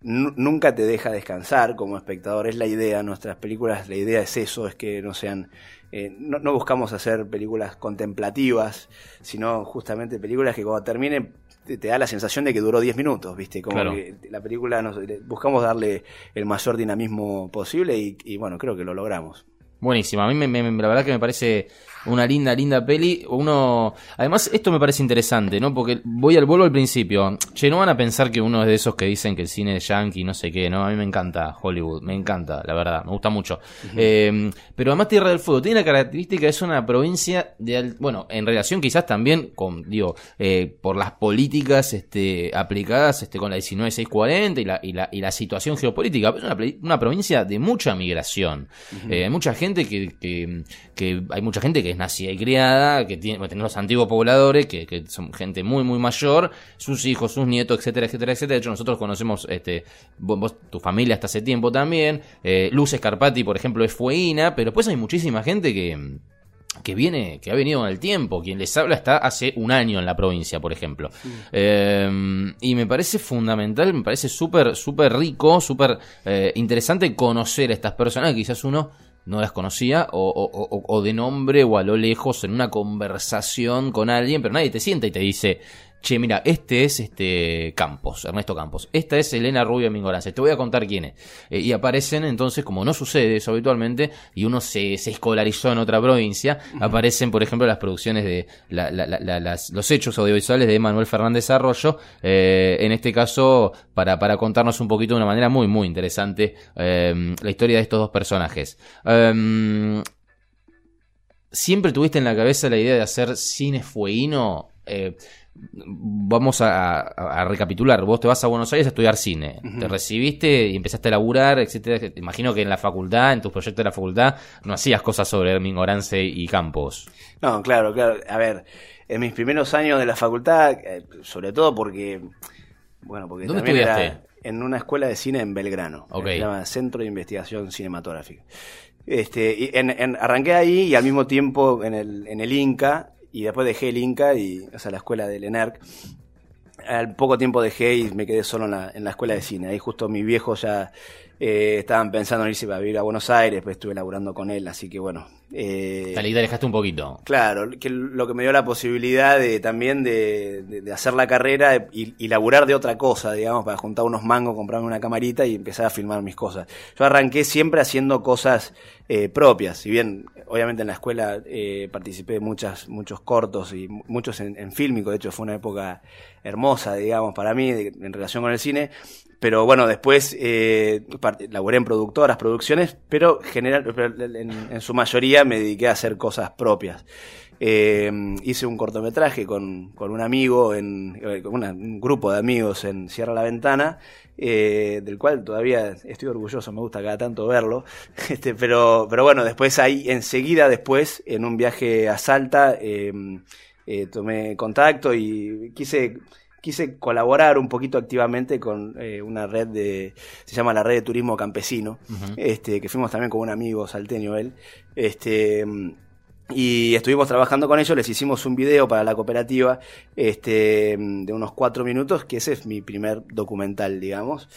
[SPEAKER 3] nu- nunca te deja descansar como espectador. Es la idea, nuestras películas, la idea es eso, es que no sean... eh, no, no buscamos hacer películas contemplativas, sino justamente películas que cuando terminen te, te da la sensación de que duró 10 minutos, ¿viste? Como
[SPEAKER 2] Claro.
[SPEAKER 3] que la película nos, buscamos darle el mayor dinamismo posible y, y bueno, creo que lo logramos.
[SPEAKER 2] Buenísima, a mí me, me- la verdad que me parece una linda, linda peli. Uno, además esto me parece interesante, ¿no? Porque voy al vuelvo al principio. Che, no van a pensar que uno es de esos que dicen que el cine es yankee, no sé qué, ¿no? A mí me encanta Hollywood, me encanta, la verdad, me gusta mucho. Eh, pero además Tierra del Fuego tiene la característica, es una provincia de, al- bueno, en relación quizás también con, digo, eh, por las políticas este, aplicadas este, con la 19640 y la, y la, y la situación geopolítica, pero es una, provincia de mucha migración. Eh, hay mucha gente que, que, que- hay mucha gente que es nacida y criada, que tiene, los antiguos pobladores, que, que son gente muy, muy mayor, sus hijos, sus nietos, etcétera, etcétera, etcétera. De hecho, nosotros conocemos, este, vos, tu familia hasta hace tiempo también. Eh, Luz Escarpati, por ejemplo, es fueína, pero después hay muchísima gente que que viene, que ha venido con el tiempo. Quien les habla está hace un año en la provincia, por ejemplo. Eh, y me parece fundamental, me parece súper, súper rico, súper eh, interesante conocer a estas personas que quizás uno no las conocía o, o- o- o de nombre o a lo lejos en una conversación con alguien, pero nadie te sienta y te dice, che, mira, este es este Campos, Ernesto Campos, esta es Elena Rubio Mingoranza, te voy a contar quién es. Eh, y aparecen entonces, como no sucede eso habitualmente, y uno se, se escolarizó en otra provincia, aparecen, por ejemplo, las producciones de la- la- la- la- las- los hechos audiovisuales de Manuel Fernández Arroyo, eh, en este caso, para, para contarnos un poquito de una manera muy, muy interesante eh, la historia de estos dos personajes. Eh, ¿Siempre tuviste en la cabeza la idea de hacer cine fueíno? Eh, vamos a, recapitular. Vos te vas a Buenos Aires a estudiar cine. Te recibiste y empezaste a laburar, etcétera. Imagino que en la facultad, en tus proyectos de la facultad, no hacías cosas sobre Hermín Orance y Campos.
[SPEAKER 3] No, claro, claro. A ver, en mis primeros años de la facultad, eh, sobre todo porque, bueno, porque
[SPEAKER 2] ¿Dónde
[SPEAKER 3] era
[SPEAKER 2] estudiaste?
[SPEAKER 3] en una escuela de cine en Belgrano,
[SPEAKER 2] Ok.
[SPEAKER 3] se llama Centro de Investigación Cinematográfica. Este, y en, en- arranqué ahí y al mismo tiempo en el, en el Inca, y después dejé el Inca, y, o sea, la escuela del ENERC. Al poco tiempo dejé y me quedé solo en la, en la escuela de cine. Ahí justo mis viejos ya eh, estaban pensando en irse a vivir a Buenos Aires, pues estuve laburando con él, así que bueno. eh,
[SPEAKER 2] Te la alejaste un poquito.
[SPEAKER 3] Claro, que lo que me dio la posibilidad de también de, de- de hacer la carrera y, y laburar de otra cosa, digamos, para juntar unos mangos, comprarme una camarita y empezar a filmar mis cosas. Yo arranqué siempre haciendo cosas eh, propias, si bien obviamente en la escuela eh, participé de muchas, muchos cortos y mu- muchos en, en fílmico, de hecho fue una época hermosa, digamos, para mí de- en relación con el cine, pero bueno, después eh, laburé en productoras, producciones, pero, general, en, su mayoría me dediqué a hacer cosas propias. Eh, hice un cortometraje con, con un amigo, en, con un grupo de amigos en Cierra la Ventana, eh, del cual todavía estoy orgulloso, me gusta cada tanto verlo. Este, pero, pero bueno, después ahí, enseguida después, en un viaje a Salta, eh, tomé contacto y quise quise colaborar un poquito activamente con eh, una red de se llama la red de turismo campesino este que fuimos también con un amigo salteño él. Este y estuvimos trabajando con ellos les hicimos un video para la cooperativa este de unos cuatro minutos que ese es mi primer documental digamos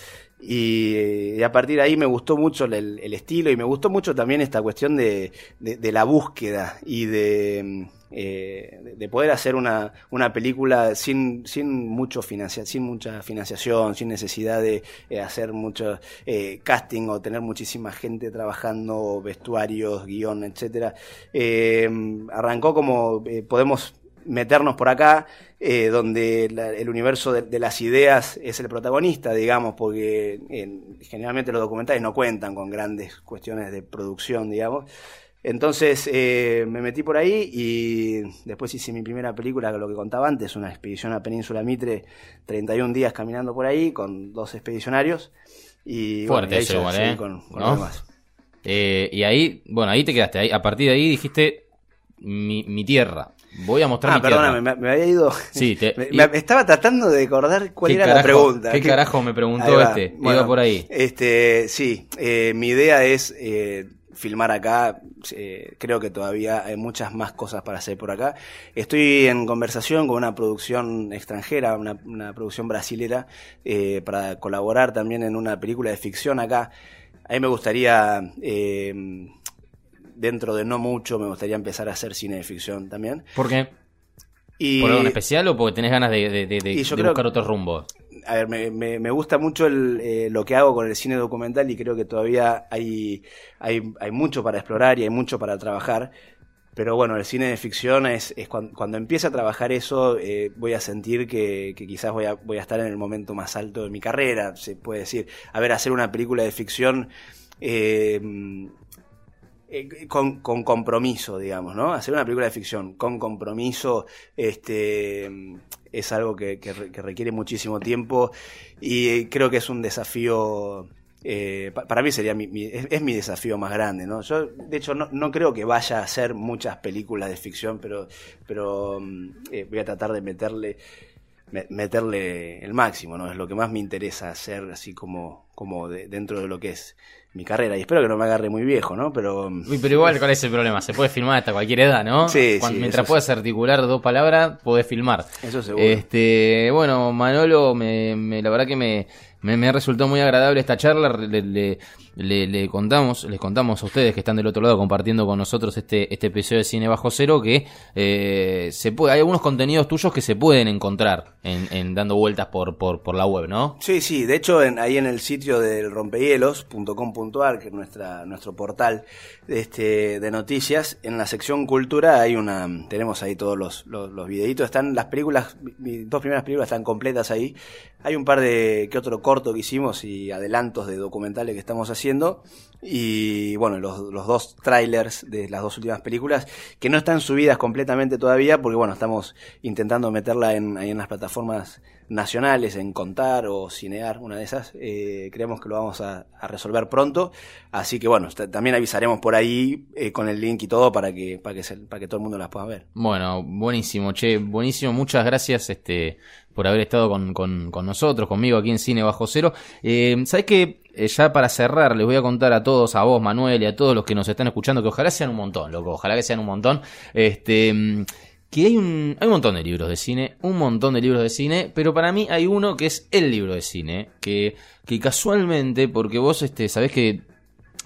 [SPEAKER 3] y, y a partir de ahí me gustó mucho el, estilo y me gustó mucho también esta cuestión de, de, la búsqueda y de, eh, de- de poder hacer una, una película sin, sin, mucho sin mucha financiación, sin necesidad de eh, hacer mucho eh, casting o tener muchísima gente trabajando, vestuarios, guion, etcétera. Eh, arrancó como eh, podemos meternos por acá, eh, donde la- el universo de, de las ideas es el protagonista, digamos, porque eh, generalmente los documentales no cuentan con grandes cuestiones de producción, digamos. Entonces eh, me metí por ahí y después hice mi primera película, lo que contaba antes, una expedición a Península Mitre, 31 días caminando por ahí con dos expedicionarios. Y,
[SPEAKER 2] Fuerte eso igual, ¿eh?
[SPEAKER 3] Con, con
[SPEAKER 2] ¿No?
[SPEAKER 3] demás.
[SPEAKER 2] Eh, y ahí, bueno, ahí te quedaste. Ahí, a partir de ahí dijiste mi, mi tierra. Voy a mostrar
[SPEAKER 3] Ah,
[SPEAKER 2] mi
[SPEAKER 3] perdóname,
[SPEAKER 2] tierra.
[SPEAKER 3] me, me había ido.
[SPEAKER 2] Sí, te-
[SPEAKER 3] me,
[SPEAKER 2] y-
[SPEAKER 3] me estaba tratando de acordar cuál
[SPEAKER 2] ¿Qué
[SPEAKER 3] era la pregunta.
[SPEAKER 2] qué carajo me preguntó este? Iba por ahí.
[SPEAKER 3] Este, sí, eh, mi idea es eh, filmar acá. eh, creo que todavía hay muchas más cosas para hacer por acá. Estoy en conversación con una producción extranjera, una, una producción brasilera, eh, para colaborar también en una película de ficción acá. A mí me gustaría, eh, dentro de no mucho, me gustaría empezar a hacer cine de ficción también.
[SPEAKER 2] ¿Por qué?
[SPEAKER 3] Y,
[SPEAKER 2] ¿Por algo en especial o porque tenés ganas de,
[SPEAKER 3] creo
[SPEAKER 2] buscar
[SPEAKER 3] que-
[SPEAKER 2] otro rumbo?
[SPEAKER 3] a ver, me, me- me gusta mucho el, eh, lo que hago con el cine documental y creo que todavía hay, hay, hay mucho para explorar y hay mucho para trabajar. Pero bueno, el cine de ficción es, es cuando, cuando empiece a trabajar eso, eh, voy a sentir que, que quizás voy a, voy a estar en el momento más alto de mi carrera, se puede decir. A ver, hacer una película de ficción eh, eh, con, con compromiso, digamos, ¿no? Hacer una película de ficción con compromiso este, es algo que, que re- que requiere muchísimo tiempo y creo que es un desafío, eh, pa- para mí sería mi, mi- es, mi desafío más grande, ¿no? Yo, de hecho, no, creo que vaya a hacer muchas películas de ficción, pero, pero mm, eh, voy a tratar de meterle me- meterle el máximo, ¿no? Es lo que más me interesa hacer, así como, como de- dentro de lo que es mi carrera. Y espero que no me agarre muy viejo, ¿no? Pero mm,
[SPEAKER 2] Uy, pero igual, ¿cuál es el problema? Se puede filmar hasta cualquier edad, ¿no?
[SPEAKER 3] Sí,
[SPEAKER 2] Cuando-
[SPEAKER 3] sí,
[SPEAKER 2] mientras puedas articular dos palabras, podés filmar.
[SPEAKER 3] eso seguro.
[SPEAKER 2] Este, bueno, Manolo, me, me- la verdad que me, me, me resultó muy agradable esta charla. Le, le- le- le contamos, les contamos a ustedes que están del otro lado compartiendo con nosotros este, este episodio de Cine Bajo Cero que eh, se puede, hay algunos contenidos tuyos que se pueden encontrar en, en dando vueltas por, por, por la web, ¿no?
[SPEAKER 3] Sí, sí, de hecho en- ahí en el sitio del rompehielos.com.ar, que es nuestra, nuestro portal este, de noticias, en la sección cultura hay una, tenemos ahí todos los, los, los videitos, están las películas, mis dos primeras películas están completas ahí, hay un par de que otro corto que hicimos y adelantos de documentales que estamos haciendo y bueno, los, los dos trailers de las dos últimas películas que no están subidas completamente todavía porque bueno, estamos intentando meterla en, ahí en las plataformas nacionales, en Contar o Cinear, una de esas. Eh, creemos que lo vamos a, resolver pronto. Así que bueno, también avisaremos por ahí eh, con el link y todo para que, para que, se- para que todo el mundo las pueda ver.
[SPEAKER 2] Bueno, buenísimo, che, buenísimo. Muchas gracias este, por haber estado con, con- con nosotros, conmigo aquí en Cine Bajo Cero. Eh, ¿Sabes qué? Eh, ya para cerrar, les voy a contar a todos, a vos, Manuel, y a todos los que nos están escuchando, que ojalá sean un montón, loco, ojalá que sean un montón. Este. Que hay un, hay un montón de libros de cine, un montón de libros de cine, pero para mí hay uno que es el libro de cine, que, que casualmente, porque vos este, sabés que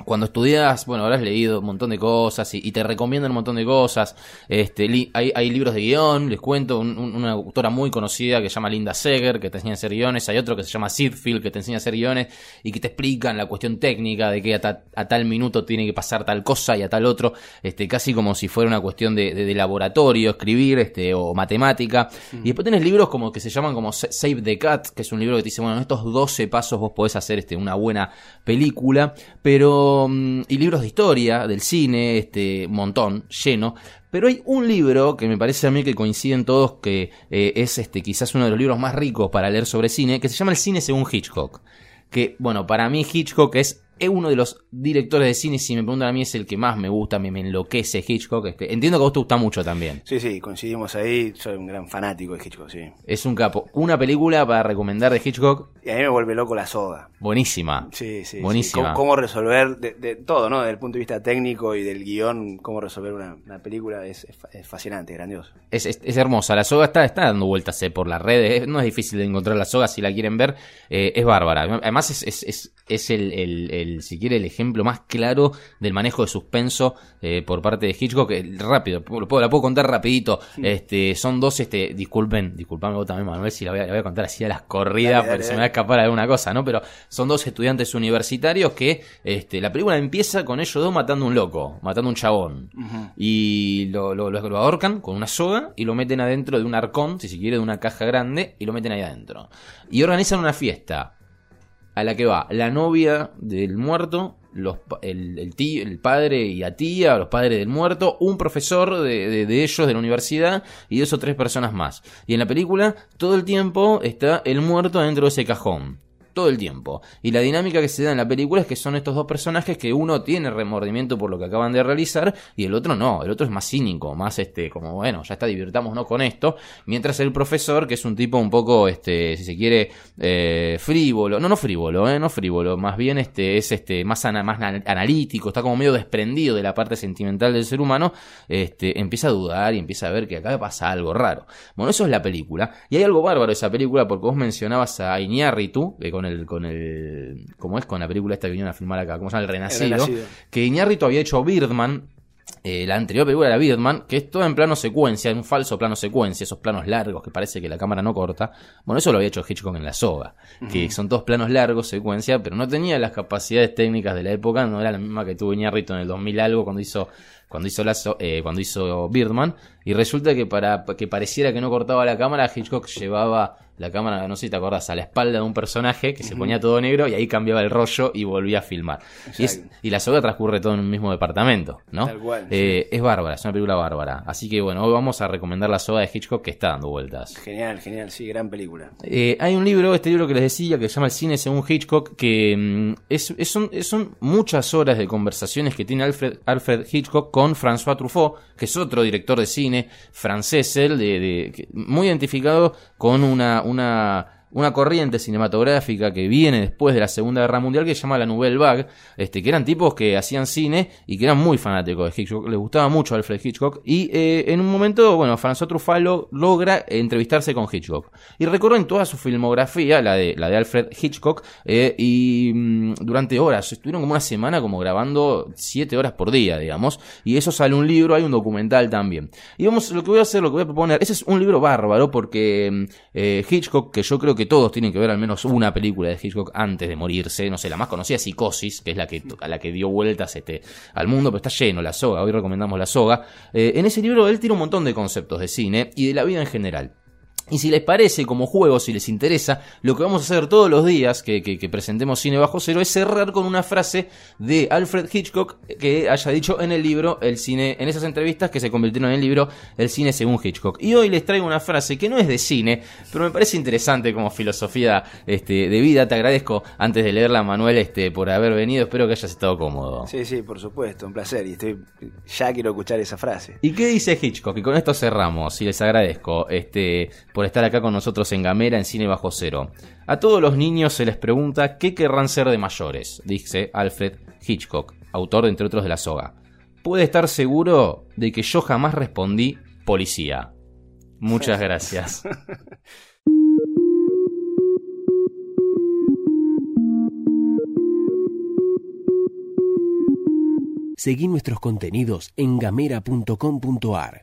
[SPEAKER 2] cuando estudias, bueno, habrás leído un montón de cosas y, y te recomiendan un montón de cosas. Este, li- hay, hay libros de guion, les cuento, un- un- una autora muy conocida que se llama Linda Seger, que te enseña a hacer guiones. Hay otro que se llama Sidfield, que te enseña a hacer guiones y que te explican la cuestión técnica de que a, ta- a tal minuto tiene que pasar tal cosa y a tal otro. Este, casi como si fuera una cuestión de, de- de laboratorio, escribir, este, o matemática. Y después tenés libros como que se llaman como Sa- Save the Cat, que es un libro que te dice, bueno, en estos 12 pasos vos podés hacer este, una buena película, pero... mm, y libros de historia, del cine, este, montón, lleno. Pero hay un libro que me parece a mí que coinciden todos que eh, es este quizás uno de los libros más ricos para leer sobre cine, que se llama El cine según Hitchcock. Que, bueno, para mí Hitchcock es es uno de los directores de cine, si me preguntan a mí, es el que más me gusta, me, me enloquece Hitchcock. Este, entiendo que a vos te gusta mucho también.
[SPEAKER 3] Sí, sí, coincidimos ahí. Soy un gran fanático de Hitchcock, sí.
[SPEAKER 2] Es un capo. Una película para recomendar de Hitchcock,
[SPEAKER 3] Y a mí me vuelve loco la soda.
[SPEAKER 2] buenísima.
[SPEAKER 3] Sí, sí. sí.
[SPEAKER 2] Buenísima.
[SPEAKER 3] Cómo, cómo resolver de, de todo, ¿no? Desde el punto de vista técnico y del guion, cómo resolver una, una película es, es fa- es fascinante, grandioso.
[SPEAKER 2] Es, es- es hermosa. La soga está, está dando vueltas eh, por las redes. Es- no es difícil de encontrar la soga si la quieren ver. Eh, es bárbara. Además, es, es, es, es el, el- el, si quiere, el ejemplo más claro del manejo de suspenso eh, por parte de Hitchcock. Rápido, lo puedo, la puedo contar rapidito. Este, son dos, este, disculpen, disculpame vos también, Manuel, si la voy a, la voy a contar así a las corridas,
[SPEAKER 3] Dale,
[SPEAKER 2] porque
[SPEAKER 3] dale,
[SPEAKER 2] se me va a escapar alguna cosa, ¿no? Pero son dos estudiantes universitarios que este, la película empieza con ellos dos matando a un loco, matando a un chabón. Y lo, lo, lo- lo ahorcan con una soga y lo meten adentro de un arcón, si se quiere, de una caja grande, y lo meten ahí adentro. Y organizan una fiesta. A la que va la novia del muerto, los, el, el, tío, el padre y la tía, los padres del muerto, un profesor de, de, de, ellos de la universidad y dos o tres personas más. Y en la película todo el tiempo está el muerto dentro de ese cajón todo el tiempo. Y la dinámica que se da en la película es que son estos dos personajes que uno tiene remordimiento por lo que acaban de realizar y el otro no, el otro es más cínico, más este, como bueno, ya está, divirtámonos con esto, mientras el profesor, que es un tipo un poco, este, si se quiere, eh, frívolo, no, no frívolo, eh, no frívolo, más bien este, es este, más, ana, más analítico, está como medio desprendido de la parte sentimental del ser humano, este, empieza a dudar y empieza a ver que acá pasa algo raro. Bueno, eso es la película, y hay algo bárbaro esa película porque vos mencionabas a Iñárritu, que con el, con el, como es con la película esta que vinieron a filmar acá, como se llama El Renacido,
[SPEAKER 3] El Renacido.
[SPEAKER 2] que Iñárritu había hecho Birdman, eh, la anterior película era Birdman, que es todo en plano secuencia, en un falso plano secuencia, esos planos largos que parece que la cámara no corta. Bueno, eso lo había hecho Hitchcock en La Soga, uh -huh. que son todos planos largos, secuencia, pero no tenía las capacidades técnicas de la época, no era la misma que tuvo Iñárritu en el 2000 algo cuando hizo cuando hizo la, eh, cuando hizo Birdman y resulta que para que pareciera que no cortaba la cámara Hitchcock llevaba la cámara, no sé si te acordás, a la espalda de un personaje que se ponía todo negro y ahí cambiaba el rollo y volvía a filmar. Y, es, y, la soga transcurre todo en un mismo departamento, ¿no?
[SPEAKER 3] Tal cual,
[SPEAKER 2] eh, sí. Es bárbara, es una película bárbara. Así que bueno, hoy vamos a recomendar la soga de Hitchcock que está dando vueltas.
[SPEAKER 3] Genial, genial, sí, gran película.
[SPEAKER 2] Eh, hay un libro, este libro que les decía, que se llama El cine según Hitchcock, que mm, es, es son, son, muchas horas de conversaciones que tiene Alfred, Alfred Hitchcock con François Truffaut, que es otro director de cine francés, él, de, de, muy identificado con una, una una corriente cinematográfica que viene después de la Segunda Guerra Mundial que se llama la Nouvelle Vague, este, que eran tipos que hacían cine y que eran muy fanáticos de Hitchcock, les gustaba mucho Alfred Hitchcock y eh, en un momento, bueno, François Truffaut lo, logra entrevistarse con Hitchcock y recorren toda su filmografía, la de, la de Alfred Hitchcock, eh, y mmm, durante horas, estuvieron como una semana como grabando siete horas por día, digamos, y eso sale un libro, hay un documental también. Y vamos, lo que voy a hacer, lo que voy a proponer, ese es un libro bárbaro porque eh, Hitchcock, que yo creo que todos tienen que ver al menos una película de Hitchcock antes de morirse. No sé, la más conocida es Psicosis, que es la que, a la que dio vueltas este, al mundo, pero está lleno la soga. Hoy recomendamos la soga. Eh, en ese libro él tiene un montón de conceptos de cine y de la vida en general. Y si les parece como juego, si les interesa, lo que vamos a hacer todos los días que, que, que, presentemos Cine Bajo Cero es cerrar con una frase de Alfred Hitchcock que haya dicho en el libro el cine, en esas entrevistas que se convirtieron en el libro El cine según Hitchcock. Y hoy les traigo una frase que no es de cine, pero me parece interesante como filosofía este, de vida. Te agradezco antes de leerla, Manuel, este, por haber venido. Espero que hayas estado cómodo.
[SPEAKER 3] Sí, sí, por supuesto, un placer. Y estoy, ya quiero escuchar esa frase.
[SPEAKER 2] ¿Y qué dice Hitchcock? Y con esto cerramos, y les agradezco. Este, por estar acá con nosotros en Gamera en Cine Bajo Cero. A todos los niños se les pregunta qué querrán ser de mayores, dice Alfred Hitchcock, autor entre otros de La Soga. Puede estar seguro de que yo jamás respondí policía. Muchas gracias.
[SPEAKER 1] Seguí nuestros contenidos en gamera.com.ar.